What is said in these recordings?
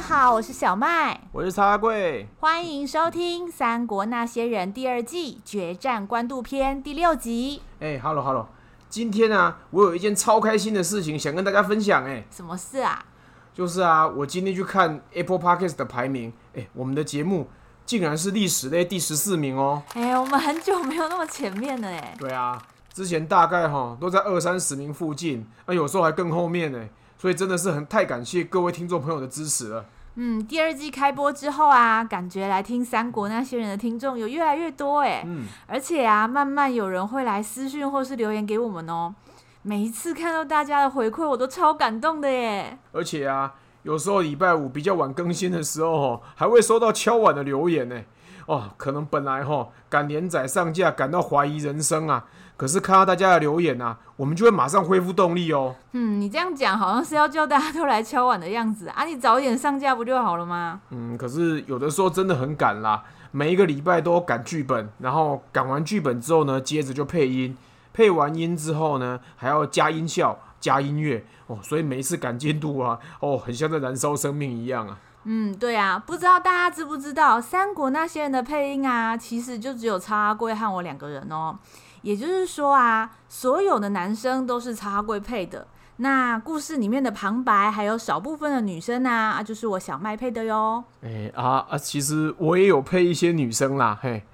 大家好，我是小麦，我是茶贵，欢迎收听《三国那些人》第二季决战官渡篇第六集。哎哈喽哈喽，今天啊，我有一件超开心的事情想跟大家分享。哎，什么事啊？就是啊，我今天去看 Apple Podcast 的排名，哎，我们的节目竟然是历史类第十四名哦。哎，我们很久没有那么前面了，哎。对啊，之前大概哈都在二三十名附近，啊，有时候还更后面呢。所以真的是很太感谢各位听众朋友的支持了。嗯，第二季开播之后啊，感觉来听三国那些人的听众有越来越多哎。嗯，而且啊，慢慢有人会来私讯或是留言给我们哦。每一次看到大家的回馈，我都超感动的耶。而且啊，有时候礼拜五比较晚更新的时候，还会收到敲碗的留言呢。哦，可能本来哈赶连载上架感到怀疑人生啊。可是看到大家的留言啊，我们就会马上恢复动力哦。嗯，你这样讲好像是要叫大家都来敲碗的样子啊！你早一点上架不就好了吗？嗯，可是有的时候真的很赶啦，每一个礼拜都赶剧本，然后赶完剧本之后呢，接着就配音，配完音之后呢，还要加音效、加音乐哦，所以每一次赶进度啊，哦，很像在燃烧生命一样啊。嗯，对啊，不知道大家知不知道，三国那些人的配音啊，其实就只有曹阿贵和我两个人哦。也就是说啊，所有的男生都是曹阿贵配的。那故事里面的旁白还有少部分的女生啊，啊，就是我小麦配的哟。哎啊啊，其实我也有配一些女生啦，嘿，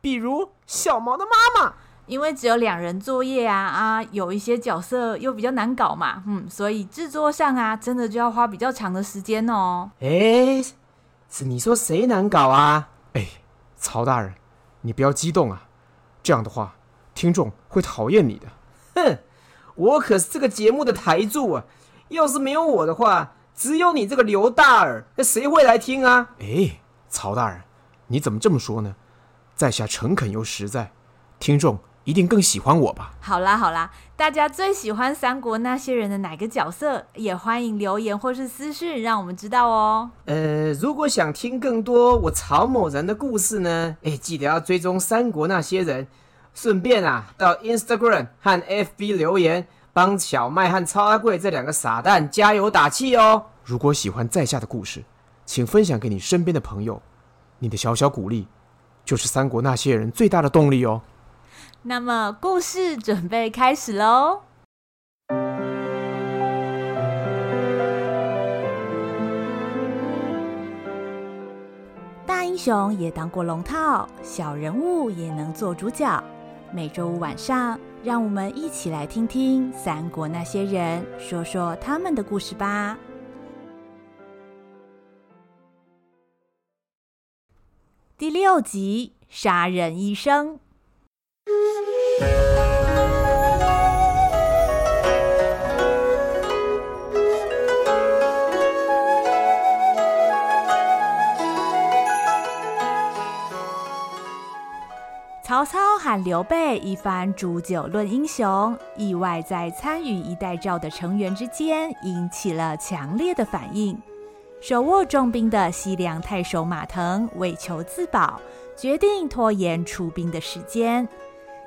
比如小毛的妈妈。因为只有两人作业啊啊，有一些角色又比较难搞嘛，嗯，所以制作上啊，真的就要花比较长的时间哦。哎，是你说谁难搞啊？哎，曹大人，你不要激动啊，这样的话。听众会讨厌你的，哼！我可是这个节目的台柱啊！要是没有我的话，只有你这个刘大耳，那谁会来听啊？哎，曹大人，你怎么这么说呢？在下诚恳又实在，听众一定更喜欢我吧？好啦好啦，大家最喜欢三国那些人的哪个角色？也欢迎留言或是私讯，让我们知道哦。呃，如果想听更多我曹某人的故事呢？哎，记得要追踪三国那些人。顺便啊，到 Instagram 和 FB 留言，帮小麦和超阿贵这两个傻蛋加油打气哦！如果喜欢在下的故事，请分享给你身边的朋友，你的小小鼓励，就是三国那些人最大的动力哦。那么，故事准备开始喽！大英雄也当过龙套，小人物也能做主角。每周五晚上，让我们一起来听听三国那些人说说他们的故事吧。第六集：杀人医生。曹操和刘备一番煮酒论英雄，意外在参与一代诏的成员之间引起了强烈的反应。手握重兵的西凉太守马腾为求自保，决定拖延出兵的时间。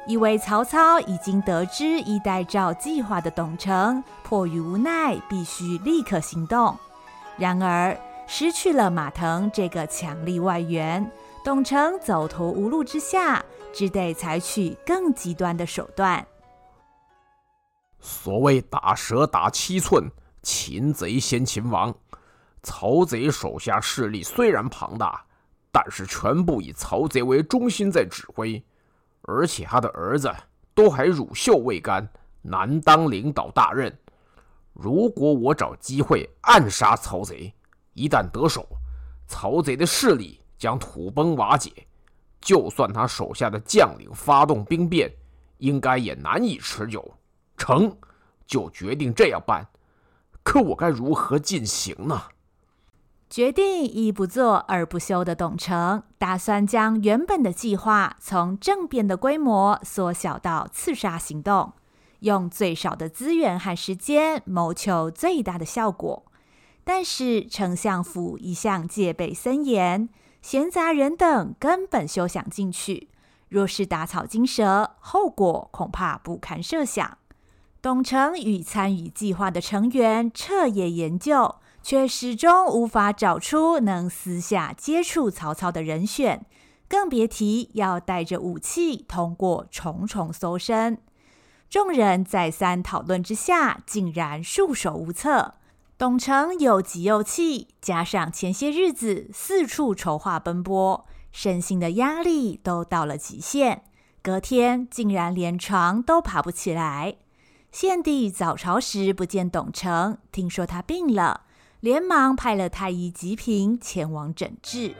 以为曹操已经得知一代诏计划的董承，迫于无奈，必须立刻行动。然而，失去了马腾这个强力外援，董承走投无路之下。只得采取更极端的手段。所谓打蛇打七寸，擒贼先擒王。曹贼手下势力虽然庞大，但是全部以曹贼为中心在指挥，而且他的儿子都还乳臭未干，难当领导大任。如果我找机会暗杀曹贼，一旦得手，曹贼的势力将土崩瓦解。就算他手下的将领发动兵变，应该也难以持久。成，就决定这样办。可我该如何进行呢？决定一不做二不休的董承，打算将原本的计划从政变的规模缩小到刺杀行动，用最少的资源和时间谋求最大的效果。但是丞相府一向戒备森严。闲杂人等根本休想进去，若是打草惊蛇，后果恐怕不堪设想。董承与参与计划的成员彻夜研究，却始终无法找出能私下接触曹操的人选，更别提要带着武器通过重重搜身。众人再三讨论之下，竟然束手无策。董承有急又气，加上前些日子四处筹划奔波，身心的压力都到了极限。隔天竟然连床都爬不起来。献帝早朝时不见董承，听说他病了，连忙派了太医吉平前往诊治。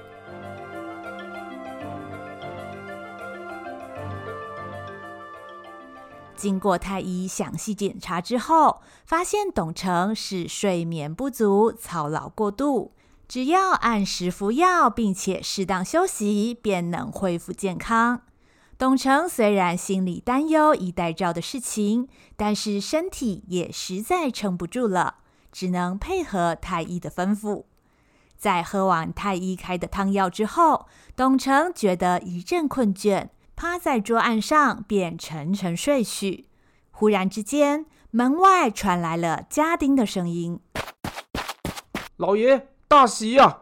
经过太医详细检查之后，发现董承是睡眠不足、操劳过度，只要按时服药，并且适当休息，便能恢复健康。董承虽然心里担忧衣带诏的事情，但是身体也实在撑不住了，只能配合太医的吩咐。在喝完太医开的汤药之后，董承觉得一阵困倦。趴在桌案上，便沉沉睡去。忽然之间，门外传来了家丁的声音：“老爷，大喜呀、啊！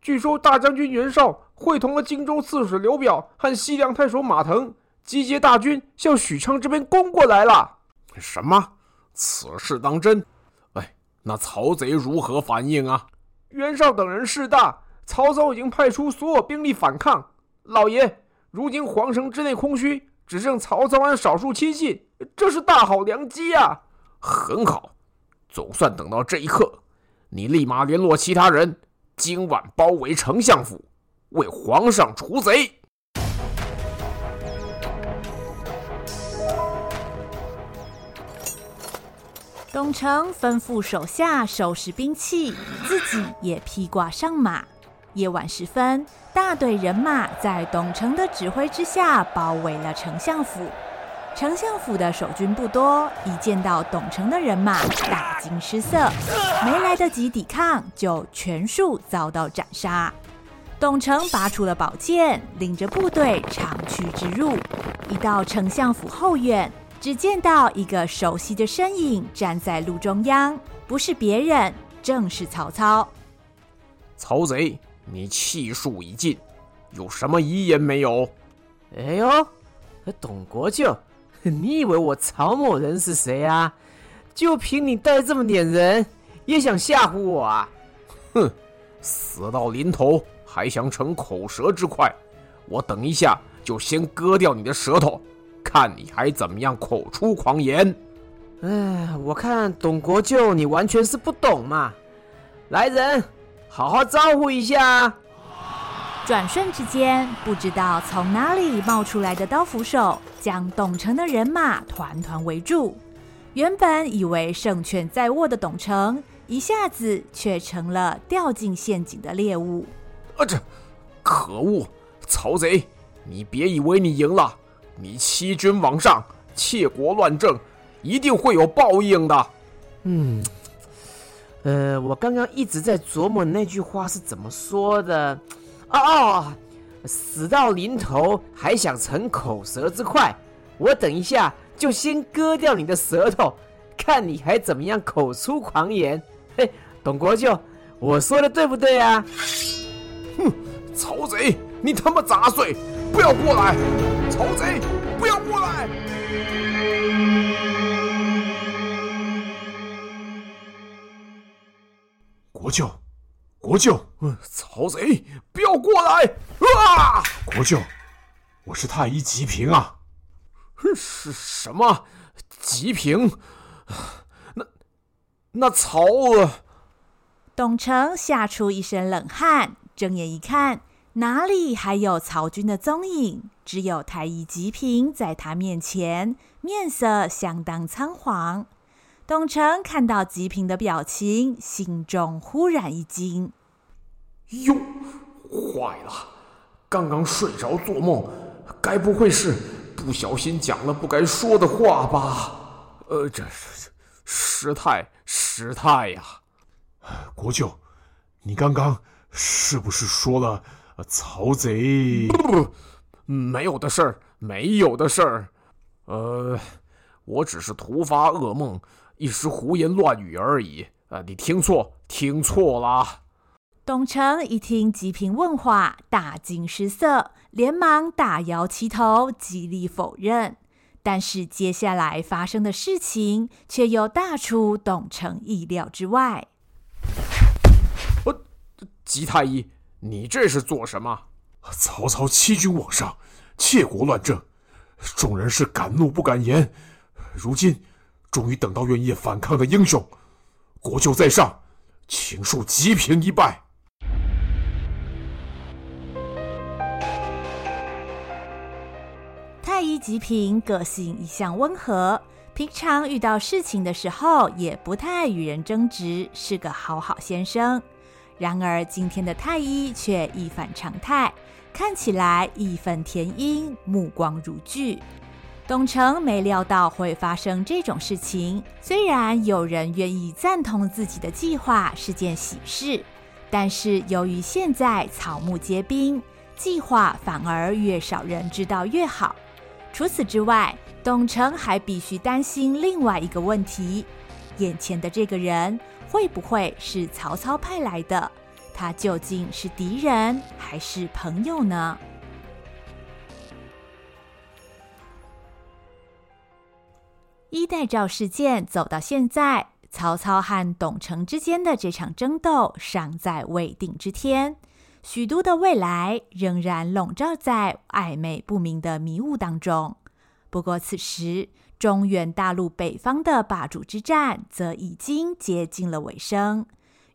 据说大将军袁绍会同了荆州刺史刘表和西凉太守马腾，集结大军向许昌这边攻过来了。”什么？此事当真？哎，那曹贼如何反应啊？袁绍等人势大，曹操已经派出所有兵力反抗。老爷。如今皇城之内空虚，只剩曹操和少数亲信，这是大好良机啊！很好，总算等到这一刻。你立马联络其他人，今晚包围丞相府，为皇上除贼。董承吩咐手下收拾兵器，自己也披挂上马。夜晚时分，大队人马在董承的指挥之下包围了丞相府。丞相府的守军不多，一见到董承的人马，大惊失色，没来得及抵抗，就全数遭到斩杀。董承拔出了宝剑，领着部队长驱直入。一到丞相府后院，只见到一个熟悉的身影站在路中央，不是别人，正是曹操。曹贼。你气数已尽，有什么遗言没有？哎呦，董国舅，你以为我曹某人是谁啊？就凭你带这么点人，也想吓唬我啊？哼，死到临头还想逞口舌之快，我等一下就先割掉你的舌头，看你还怎么样口出狂言。哎，我看董国舅你完全是不懂嘛，来人！好好招呼一下。转瞬之间，不知道从哪里冒出来的刀斧手，将董承的人马团团围住。原本以为胜券在握的董承，一下子却成了掉进陷阱的猎物。啊，这可恶！曹贼，你别以为你赢了，你欺君罔上，窃国乱政，一定会有报应的。嗯。呃，我刚刚一直在琢磨那句话是怎么说的。哦哦，死到临头还想逞口舌之快，我等一下就先割掉你的舌头，看你还怎么样口出狂言。嘿，董国舅，我说的对不对啊？哼，曹贼，你他妈杂碎，不要过来！曹贼，不要过来！国舅，国舅，嗯，曹贼，不要过来！啊！国舅，我是太医吉平啊。是什么？吉平？那那曹……董承吓出一身冷汗，睁眼一看，哪里还有曹军的踪影？只有太医吉平在他面前，面色相当仓皇。董承看到吉平的表情，心中忽然一惊：“哟，坏了！刚刚睡着做梦，该不会是不小心讲了不该说的话吧？呃，这是失态，失态呀！国舅，你刚刚是不是说了曹贼？不不，没有的事儿，没有的事儿。呃，我只是突发噩梦。”一时胡言乱语而已，啊，你听错，听错了。董承一听吉平问话，大惊失色，连忙大摇其头，极力否认。但是接下来发生的事情，却又大出董承意料之外。呃，吉太医，你这是做什么？曹操欺君罔上，窃国乱政，众人是敢怒不敢言。如今终于等到愿意反抗的英雄，国舅在上，请恕吉平一拜。太医吉平个性一向温和，平常遇到事情的时候也不太与人争执，是个好好先生。然而今天的太医却一反常态，看起来义愤填膺，目光如炬。董承没料到会发生这种事情，虽然有人愿意赞同自己的计划是件喜事，但是由于现在草木皆兵，计划反而越少人知道越好。除此之外，董承还必须担心另外一个问题：眼前的这个人会不会是曹操派来的？他究竟是敌人还是朋友呢？衣带诏事件走到现在，曹操和董承之间的这场争斗尚在未定之天。许都的未来仍然笼罩在暧昧不明的迷雾当中。不过，此时中原大陆北方的霸主之战则已经接近了尾声。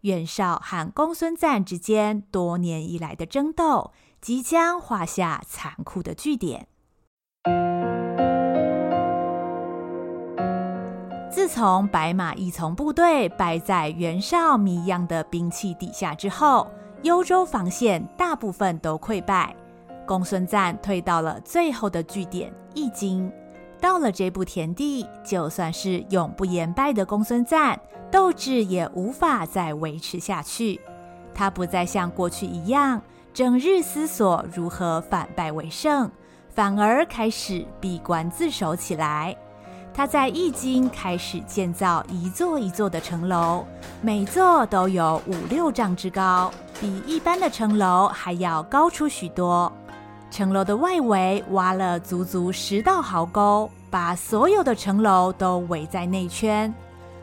袁绍和公孙瓒之间多年以来的争斗，即将画下残酷的句点。自从白马义从部队败在袁绍谜样的兵器底下之后，幽州防线大部分都溃败，公孙瓒退到了最后的据点易京。到了这步田地，就算是永不言败的公孙瓒，斗志也无法再维持下去。他不再像过去一样整日思索如何反败为胜，反而开始闭关自守起来。他在易京开始建造一座一座的城楼，每座都有五六丈之高，比一般的城楼还要高出许多。城楼的外围挖了足足十道壕沟，把所有的城楼都围在内圈。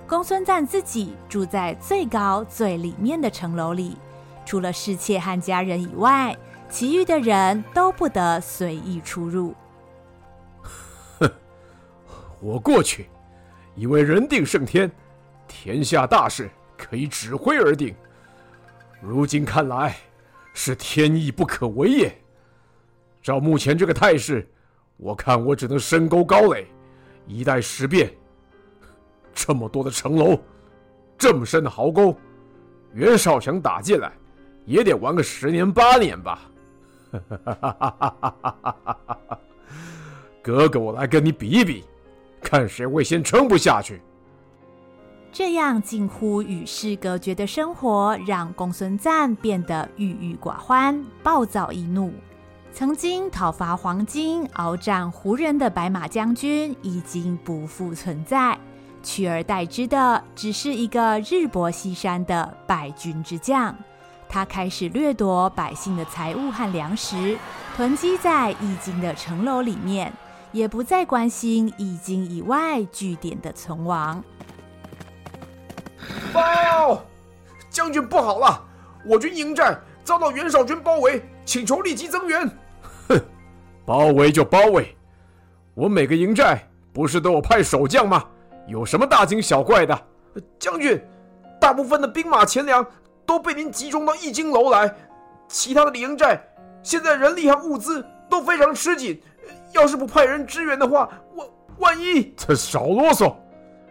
公孙瓒自己住在最高最里面的城楼里，除了侍妾和家人以外，其余的人都不得随意出入。我过去以为人定胜天，天下大事可以指挥而定。如今看来，是天意不可违也。照目前这个态势，我看我只能深沟高垒，以待时变。这么多的城楼，这么深的壕沟，袁绍想打进来，也得玩个十年八年吧。哥哥，我来跟你比一比。看谁会先撑不下去。这样近乎与世隔绝的生活，让公孙瓒变得郁郁寡欢、暴躁易怒。曾经讨伐黄巾、鏖战胡人的白马将军已经不复存在，取而代之的只是一个日薄西山的败军之将。他开始掠夺百姓的财物和粮食，囤积在易京的城楼里面。也不再关心义京以外据点的存亡。报，将军不好了，我军营寨遭到袁绍军包围，请求立即增援。哼，包围就包围，我每个营寨不是都有派守将吗？有什么大惊小怪的？将军，大部分的兵马钱粮都被您集中到义京楼来，其他的营寨现在人力和物资都非常吃紧。要是不派人支援的话，万万一……这少啰嗦！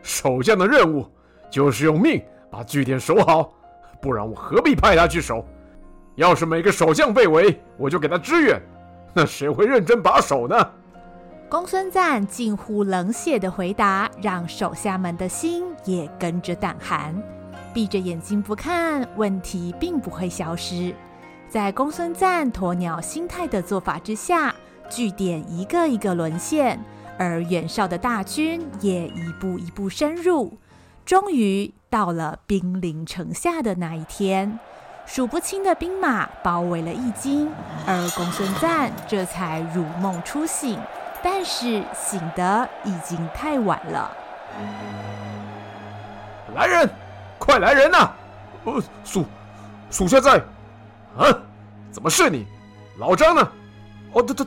守将的任务就是用命把据点守好，不然我何必派他去守？要是每个守将被围，我就给他支援，那谁会认真把守呢？公孙瓒近乎冷血的回答，让手下们的心也跟着胆寒。闭着眼睛不看，问题并不会消失。在公孙瓒鸵鸟心态的做法之下。据点一个一个沦陷，而袁绍的大军也一步一步深入。终于，到了兵临城下的那一天，数不清的兵马包围了易经，而公孙瓒这才如梦初醒，但是醒得已经太晚了。来人，快来人呐、啊！呃，属属下在。啊，怎么是你？老张呢？哦，对对，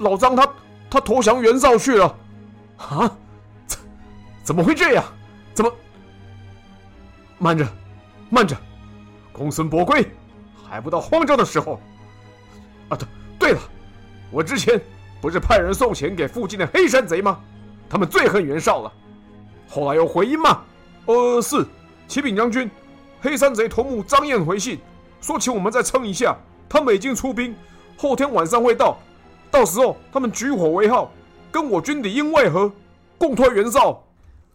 老张他他投降袁绍去了。啊？怎怎么会这样？怎么？慢着，慢着，公孙伯归，还不到慌张的时候。啊，对对了，我之前不是派人送钱给附近的黑山贼吗？他们最恨袁绍了。后来有回音吗？呃，是，启禀将军，黑山贼头目张燕回信，说请我们再撑一下，他们已经出兵，后天晚上会到，到时候他们举火为号，跟我军里应外合，共推袁绍。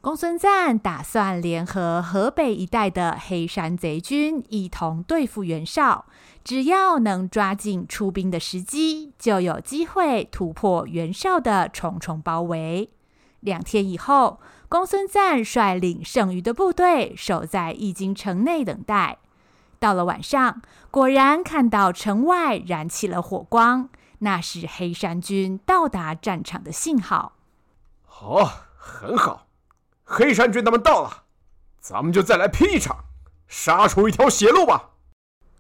公孙瓒打算联合河北一带的黑山贼军，一同对付袁绍。只要能抓紧出兵的时机，就有机会突破袁绍的重重包围。两天以后，公孙瓒率领剩余的部队守在易京城内等待。到了晚上，果然看到城外燃起了火光，那是黑山军到达战场的信号。好、哦，很好。黑山军他们到了，咱们就再来拼一场，杀出一条血路吧。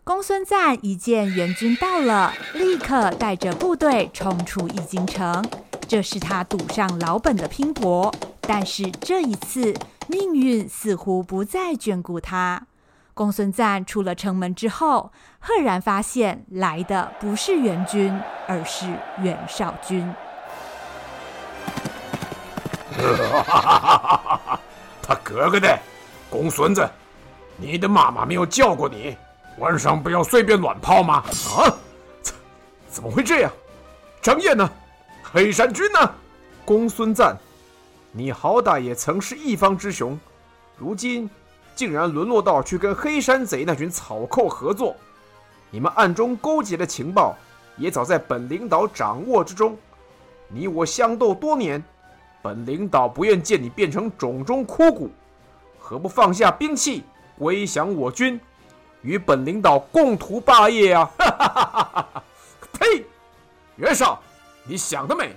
公孙瓒一见援军到了，立刻带着部队冲出易京城。这是他赌上老本的拼搏，但是这一次命运似乎不再眷顾他。公孙瓒出了城门之后，赫然发现来的不是援军，而是袁绍军。他哥哥的公孙子，你的妈妈没有叫过你，晚上不要随便乱跑吗？啊？怎怎么会这样？张燕呢？黑山军呢？公孙瓒，你好歹也曾是一方之雄，如今竟然沦落到去跟黑山贼那群草寇合作，你们暗中勾结的情报也早在本领导掌握之中，你我相斗多年。本领导不愿见你变成冢中枯骨，何不放下兵器，归降我军，与本领导共图霸业啊？哈哈哈哈哈！呸！袁绍，你想得美！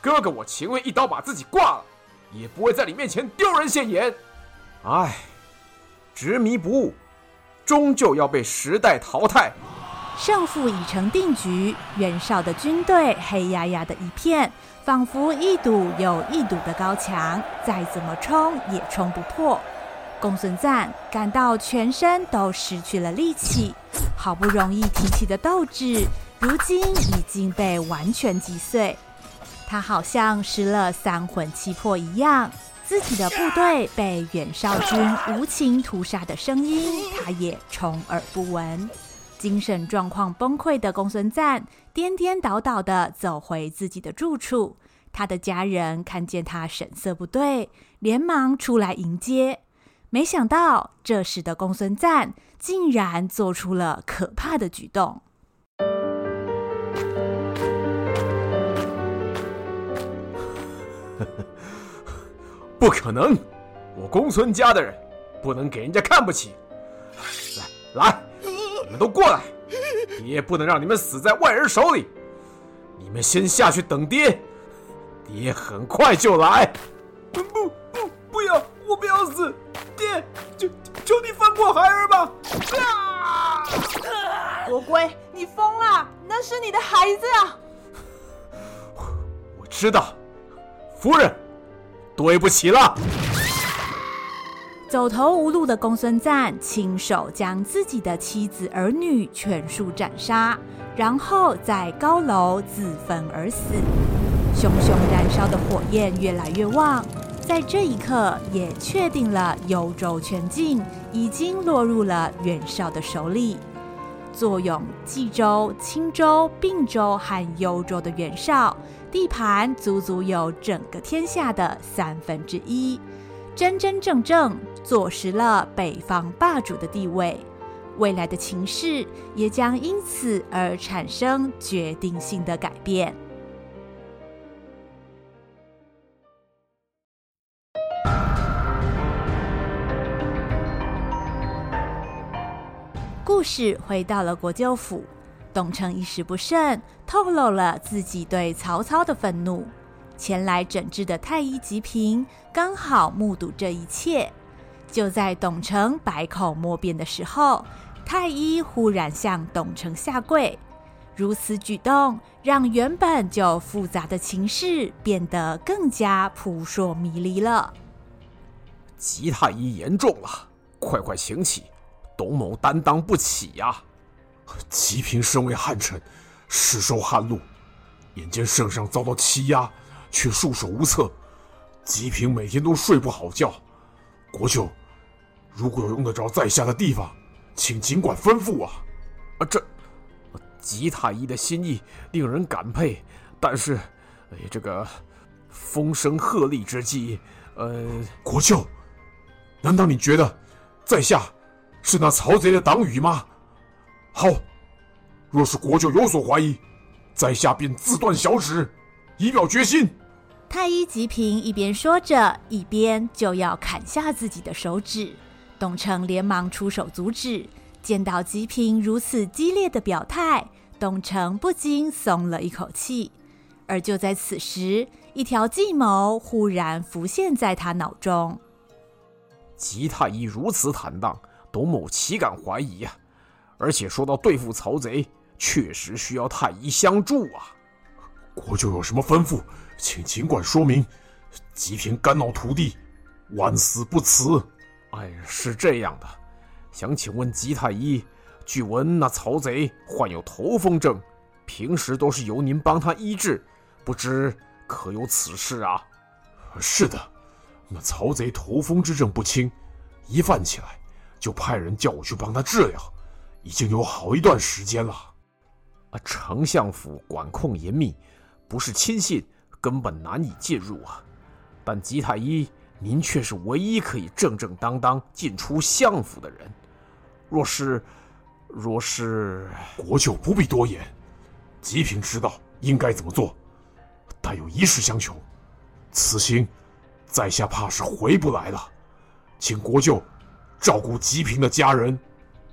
哥哥我情愿一刀把自己挂了，也不会在你面前丢人现眼。唉，执迷不悟，终究要被时代淘汰。胜负已成定局，袁绍的军队黑压压的一片。仿佛一堵又一堵的高墙，再怎么冲也冲不破。公孙瓒感到全身都失去了力气，好不容易提起的斗志，如今已经被完全击碎。他好像失了三魂七魄一样，自己的部队被袁绍军无情屠杀的声音，他也充耳不闻。精神状况崩溃的公孙瓒颠颠倒倒地走回自己的住处。他的家人看见他神色不对，连忙出来迎接。没想到这时的公孙瓒竟然做出了可怕的举动。不可能！我公孙家的人不能给人家看不起。来来。你们都过来！爹不能让你们死在外人手里。你们先下去等爹，爹很快就来。不不不要！我不要死！爹，求求你放过孩儿吧！啊！伯归，你疯了！那是你的孩子啊！我知道，夫人，对不起了。走投无路的公孙瓒亲手将自己的妻子儿女全数斩杀，然后在高楼自焚而死。熊熊燃烧的火焰越来越旺，在这一刻也确定了幽州全境已经落入了袁绍的手里。坐拥冀州、青州、并州和幽州的袁绍，地盘足足有整个天下的三分之一。真真正正坐实了北方霸主的地位，未来的情势也将因此而产生决定性的改变。故事回到了国舅府，董承一时不慎透露了自己对曹操的愤怒。前来诊治的太医吉平刚好目睹这一切。就在董承百口莫辩的时候，太医忽然向董承下跪。如此举动，让原本就复杂的情势变得更加扑朔迷离了。吉太医言重了，快快请起，董某担当不起呀、啊！吉平身为汉臣，世受汉禄，眼见圣上遭到欺压，却束手无策。吉平每天都睡不好觉。国舅，如果有用得着在下的地方，请尽管吩咐啊！啊，这吉太医的心意令人感佩，但是，哎，这个风声鹤唳之际，呃，国舅，难道你觉得在下是那曹贼的党羽吗？好，若是国舅有所怀疑，在下便自断小指，以表决心。太医吉平一边说着，一边就要砍下自己的手指。董承连忙出手阻止。见到吉平如此激烈的表态，董承不禁松了一口气。而就在此时，一条计谋忽然浮现在他脑中。吉太医如此坦荡，董某岂敢怀疑呀？而且说到对付曹贼，确实需要太医相助啊！国舅有什么吩咐，请尽管说明。吉平肝脑涂地，万死不辞。哎，是这样的，想请问吉太医，据闻那曹贼患有头风症，平时都是由您帮他医治，不知可有此事啊？是的，那曹贼头风之症不轻，一犯起来就派人叫我去帮他治疗。已经有好一段时间了，啊，丞相府管控严密，不是亲信根本难以进入啊。但吉太医，您却是唯一可以正正当当进出相府的人。若是，若是，国舅不必多言，吉平知道应该怎么做。但有一事相求，此行在下怕是回不来了，请国舅照顾吉平的家人。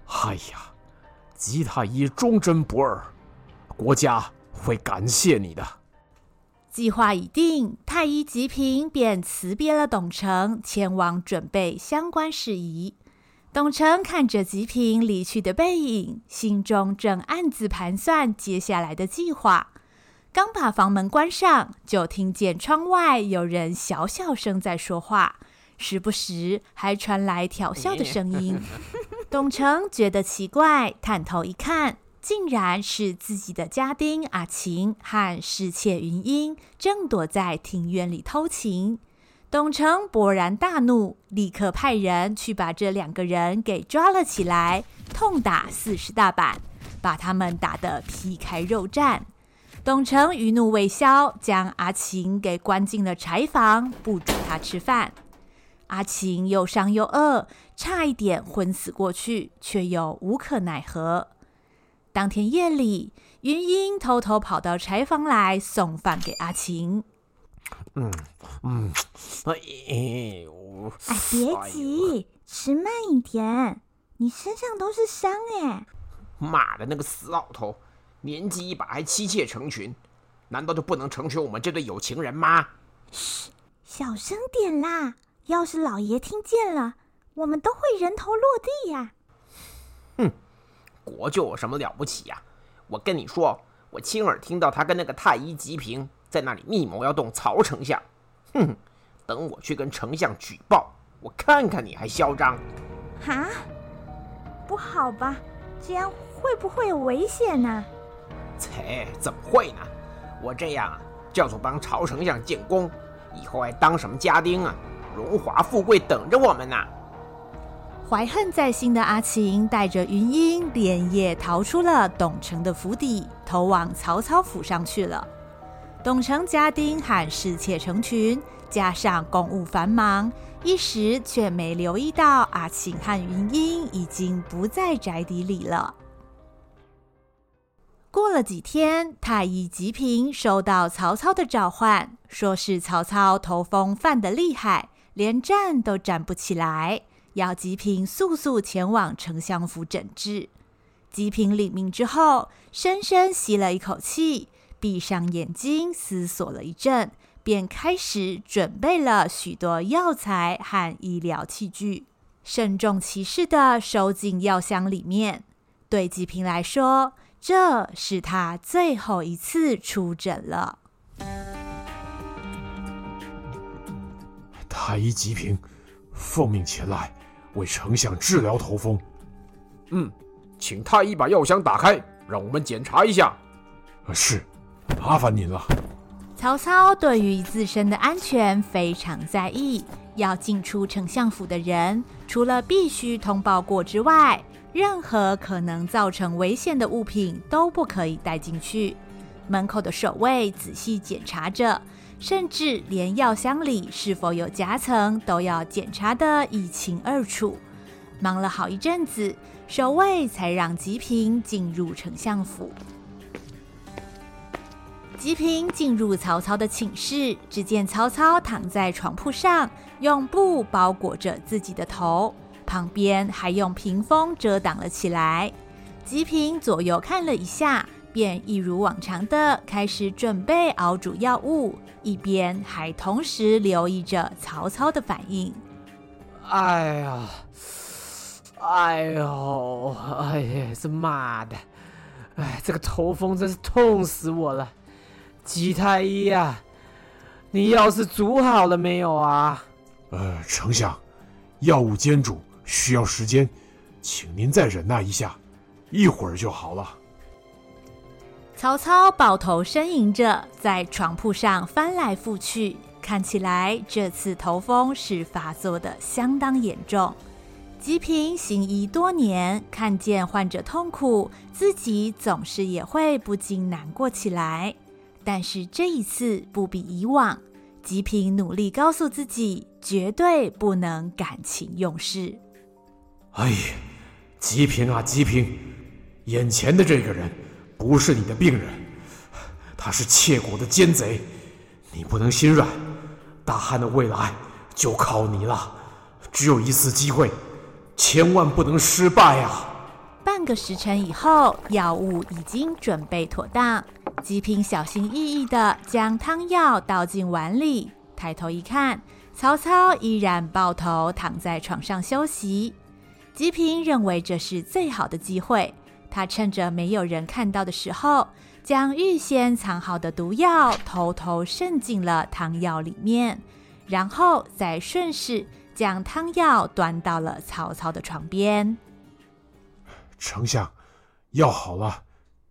哎呀！吉太医忠贞不二，国家会感谢你的。计划已定，太医吉平便辞别了董承，前往准备相关事宜。董承看着吉平离去的背影，心中正暗自盘算接下来的计划。刚把房门关上，就听见窗外有人小小声在说话，时不时还传来 调笑的声音。董成觉得奇怪，探头一看，竟然是自己的家丁阿琴和侍妾云英正躲在庭院里偷情。董成勃然大怒，立刻派人去把这两个人给抓了起来，痛打四十大板，把他们打得皮开肉绽。董成余怒未消，将阿琴给关进了柴房，不准他吃饭。阿琴又伤又饿，差一点昏死过去，却又无可奈何。当天夜里，云英偷偷跑到柴房来送饭给阿琴。嗯嗯，哎，我哎，别急，吃慢一点。你身上都是伤哎！妈的，那个死老头，年纪一把还妻妾成群，难道就不能成全我们这对有情人吗？嘘，小声点啦。要是老爷听见了，我们都会人头落地呀！哼，国舅有什么了不起呀？我跟你说，我亲耳听到他跟那个太医吉平在那里密谋要动曹丞相。哼，等我去跟丞相举报，我看看你还嚣张！哈？不好吧？这样会不会有危险呢？切，怎么会呢？我这样叫做帮曹丞相建功，以后还当什么家丁啊？荣华富贵等着我们呢。怀恨在心的阿琴带着云英连夜逃出了董承的府邸，投往曹操府上去了。董承家丁和侍妾成群，加上公务繁忙，一时却没留意到阿琴和云英已经不在宅邸里了。过了几天，太医吉平收到曹操的召唤，说是曹操头风犯得厉害。连站都站不起来，要吉平速速前往丞相府诊治。吉平领命之后，深深吸了一口气，闭上眼睛，思索了一阵，便开始准备了许多药材和医疗器具，慎重其事地收进药箱里面。对吉平来说，这是他最后一次出诊了。太医吉平，奉命前来为丞相治疗头风。嗯。请太医把药箱打开，让我们检查一下。是，麻烦您了。曹操对于自身的安全非常在意，要进出丞相府的人，除了必须通报过之外，任何可能造成危险的物品都不可以带进去。门口的守卫仔细检查着，甚至连药箱里是否有夹层都要检查的一清二楚。忙了好一阵子。守卫才让吉平进入丞相府。吉平进入曹操的寝室，只见曹操躺在床铺上，用布包裹着自己的头，旁边还用屏风遮挡了起来。吉平左右看了一下，便一如往常的开始准备熬煮药物，一边还同时留意着曹操的反应。哎呀！哎呦，哎呀，这妈的！哎，这个头风真是痛死我了！吉太医啊，你药是煮好了没有啊？呃，丞相，药物煎煮需要时间，请您再忍耐一下，一会儿就好了。曹操抱头呻吟着，在床铺上翻来覆去，看起来这次头风是发作的相当严重。吉平行医多年，看见患者痛苦，自己总是也会不禁难过起来。但是这一次不比以往，吉平努力告诉自己，绝对不能感情用事。哎呀，吉平啊，吉平，眼前的这个人不是你的病人，他是窃国的奸贼，你不能心软。大汉的未来就靠你了，只有一次机会。千万不能失败啊！半个时辰以后，药物已经准备妥当。吉平小心翼翼地将汤药倒进碗里，抬头一看，曹操依然抱头躺在床上休息。吉平认为这是最好的机会，他趁着没有人看到的时候，将预先藏好的毒药偷偷渗进了汤药里面，然后再顺势。将汤药端到了曹操的床边。丞相，药好了，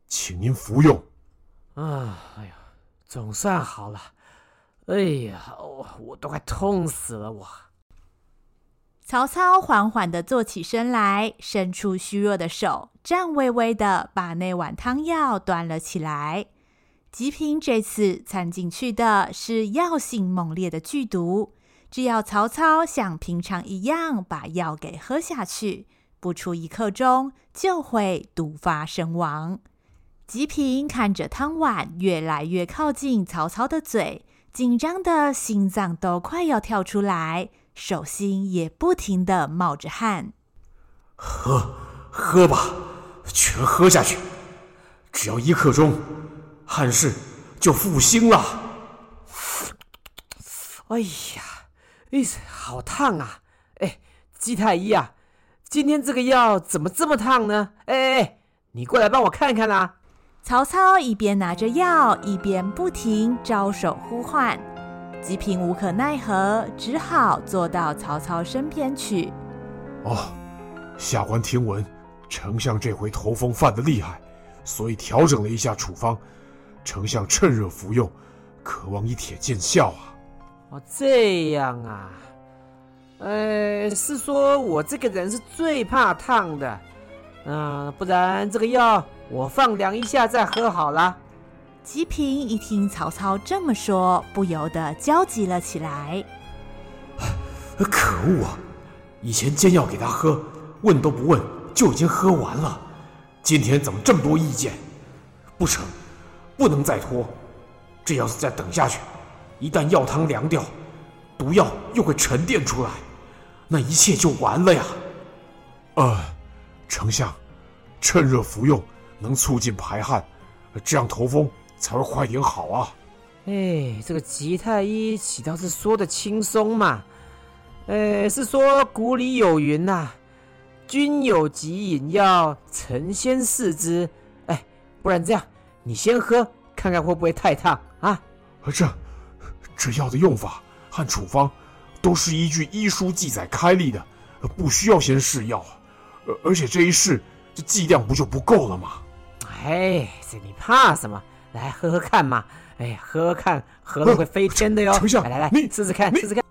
请您服用。啊，哎呀，总算好了。哎呀，我我都快痛死了，我。曹操缓缓的坐起身来，伸出虚弱的手，颤巍巍的把那碗汤药端了起来。吉平这次掺进去的是药性猛烈的剧毒。只要曹操像平常一样把药给喝下去，不出一刻钟就会毒发身亡。吉平看着汤碗越来越靠近曹操的嘴，紧张的心脏都快要跳出来，手心也不停的冒着汗。喝，喝吧，全喝下去，只要一刻钟，汉室就复兴了。哎呀！哎，好烫啊！哎，姬太医啊，今天这个药怎么这么烫呢？哎哎，你过来帮我看看啊！曹操一边拿着药，一边不停招手呼唤。吉平无可奈何，只好坐到曹操身边去。哦，下官听闻丞相这回头风犯的厉害，所以调整了一下处方，丞相趁热服用，渴望一帖见效啊！哦，这样啊，呃，是说我这个人是最怕烫的，嗯、呃，不然这个药我放凉一下再喝好了。吉平一听曹操这么说，不由得焦急了起来。可恶啊！以前煎药给他喝，问都不问就已经喝完了，今天怎么这么多意见？不成，不能再拖，这要是再等下去。一旦药汤凉掉，毒药又会沉淀出来，那一切就完了呀！呃，丞相，趁热服用，能促进排汗，这样头风才会快点好啊。哎，这个吉太医岂倒是说的轻松嘛？呃，是说古里有云呐、啊，君有急饮药，臣先试之。哎，不然这样，你先喝，看看会不会太烫啊？这这药的用法和处方都是依据医书记载开立的，不需要先试药。而而且这一试，这剂量不就不够了吗？哎，这你怕什么？来喝喝看嘛。哎，喝喝看，喝了会飞天的哟！丞相，来来来，你试试看，试试看。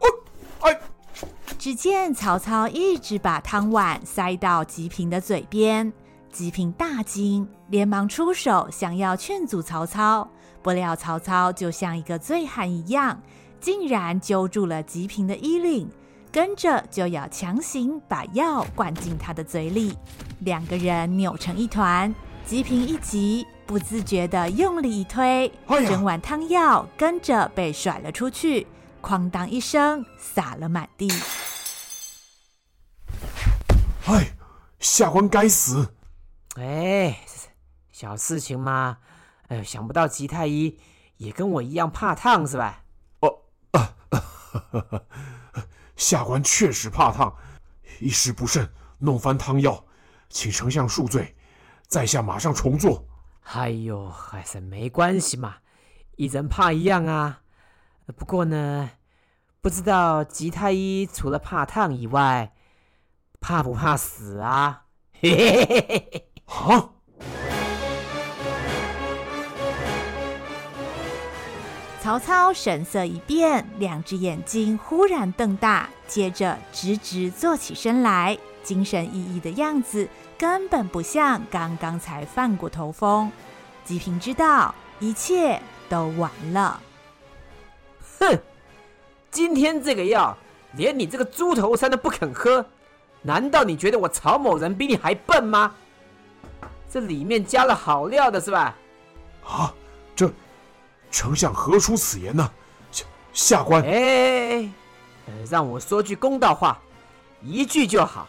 只见曹操一直把汤碗塞到吉平的嘴边，吉平大惊，连忙出手想要劝阻曹操，不料曹操就像一个醉汉一样，竟然揪住了吉平的衣领，跟着就要强行把药灌进他的嘴里，两个人扭成一团。吉平一急，不自觉地用力一推，哎、整碗汤药跟着被甩了出去，哐当一声洒了满地。哎，下官该死！哎，小事情嘛。哎，想不到吉太医也跟我一样怕烫是吧？哦，啊，下官确实怕烫，一时不慎弄翻汤药，请丞相恕罪。在下马上重做。哎呦，还是没关系嘛，一人怕一样啊。不过呢，不知道吉太医除了怕烫以外，怕不怕死啊？嘿嘿嘿嘿嘿。啊！曹操神色一变，两只眼睛忽然瞪大，接着直直坐起身来，精神奕奕的样子。根本不像刚刚才犯过头风，吉平知道一切都完了。哼，今天这个药连你这个猪头山都不肯喝，难道你觉得我曹某人比你还笨吗？这里面加了好料的是吧？啊，这丞相何出此言呢？下下官哎，呃，让我说句公道话，一句就好。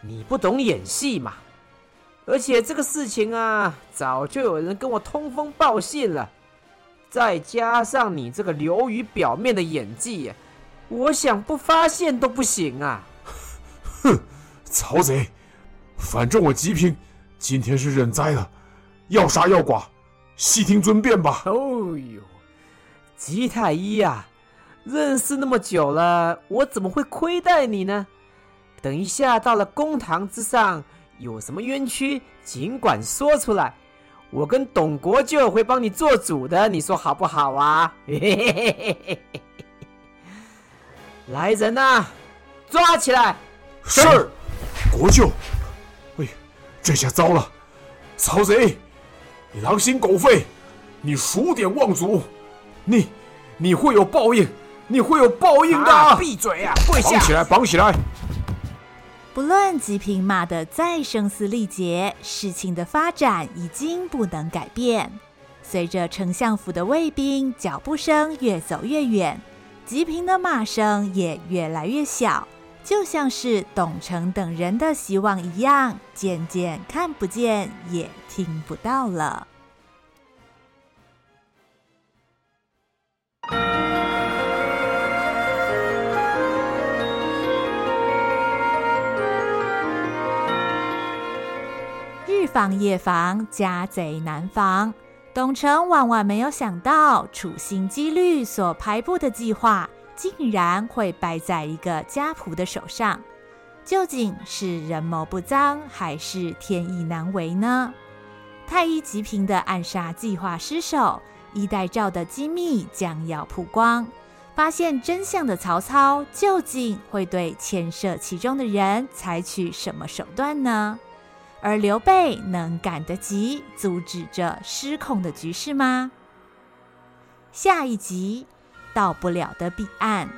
你不懂演戏嘛？而且这个事情啊，早就有人跟我通风报信了。再加上你这个流于表面的演技，我想不发现都不行啊！哼，曹贼，反正我吉平今天是认栽了，要杀要剐，悉听尊便吧。哦呦，吉太医呀，认识那么久了，我怎么会亏待你呢？等一下到了公堂之上，有什么冤屈，尽管说出来，我跟董国舅会帮你做主的，你说好不好啊？来人呐，抓起来！是，国舅。哎，这下糟了，曹贼，你狼心狗肺，你数典忘祖，你你会有报应，你会有报应的！啊、闭嘴啊！跪下！绑起来，绑起来！不论吉平骂的再声嘶力竭，事情的发展已经不能改变。随着丞相府的卫兵脚步声越走越远，吉平的骂声也越来越小，就像是董承等人的希望一样，渐渐看不见也听不到了。日防夜防，家贼难防。董承万万没有想到，处心积虑所排布的计划，竟然会败在一个家仆的手上。究竟是人谋不臧，还是天意难违呢？太医吉平的暗杀计划失手，衣带诏的机密将要曝光。发现真相的曹操，究竟会对牵涉其中的人采取什么手段呢？而刘备能赶得及阻止这失控的局势吗？下一集到不了的彼岸。